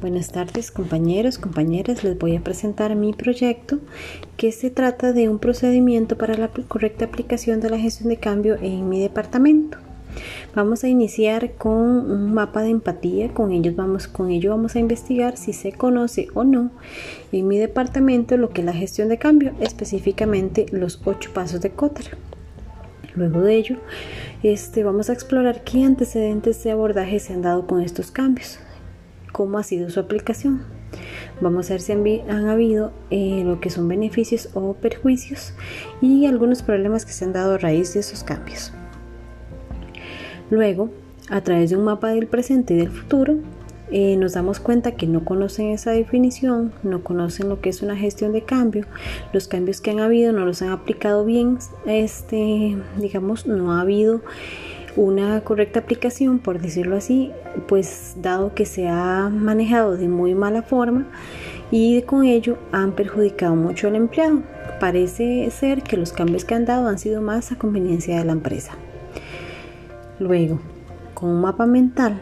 Buenas tardes compañeros, compañeras. Les voy a presentar mi proyecto que se trata de un procedimiento para la correcta aplicación de la gestión de cambio en mi departamento. Vamos a iniciar con un mapa de empatía, con ellos vamos con ello vamos a investigar si se conoce o no en mi departamento lo que es la gestión de cambio, específicamente los ocho pasos de Kotter. Luego de ello, este, vamos a explorar qué antecedentes de abordaje se han dado con estos cambios cómo ha sido su aplicación. Vamos a ver si han, habido eh, lo que son beneficios o perjuicios y algunos problemas que se han dado a raíz de esos cambios. Luego, a través de un mapa del presente y del futuro, eh, nos damos cuenta que no conocen esa definición, no conocen lo que es una gestión de cambio, los cambios que han habido no los han aplicado bien, este, digamos, no ha habido una correcta aplicación, por decirlo así, pues dado que se ha manejado de muy mala forma y con ello han perjudicado mucho al empleado. Parece ser que los cambios que han dado han sido más a conveniencia de la empresa. Luego, con un mapa mental,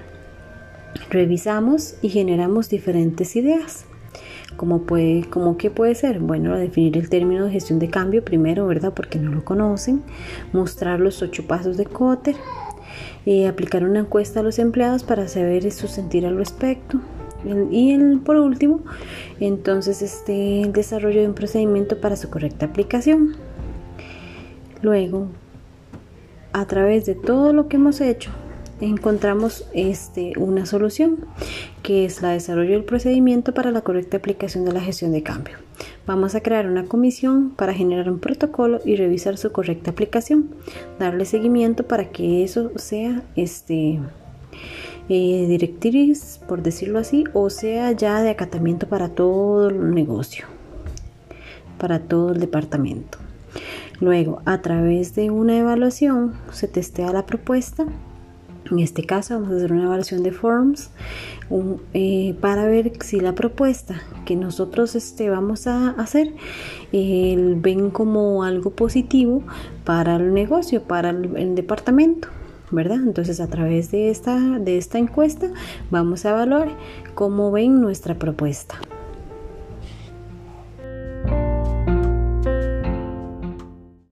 revisamos y generamos diferentes ideas. ¿Cómo, puede, ¿Cómo que puede ser? Bueno, definir el término de gestión de cambio primero, ¿verdad? Porque no lo conocen. Mostrar los ocho pasos de Cotter. Eh, aplicar una encuesta a los empleados para saber su sentir al respecto. Y el, por último, entonces este desarrollo de un procedimiento para su correcta aplicación. Luego, a través de todo lo que hemos hecho, encontramos este, una solución que es la desarrollo del procedimiento para la correcta aplicación de la gestión de cambio. Vamos a crear una comisión para generar un protocolo y revisar su correcta aplicación, darle seguimiento para que eso sea este eh, directriz, por decirlo así, o sea ya de acatamiento para todo el negocio, para todo el departamento. Luego, a través de una evaluación, se testea la propuesta en este caso vamos a hacer una evaluación de forms eh, para ver si la propuesta que nosotros este, vamos a hacer ven como algo positivo para el negocio, para el, departamento. ¿verdad? Entonces a través de esta, de esta encuesta vamos a evaluar cómo ven nuestra propuesta.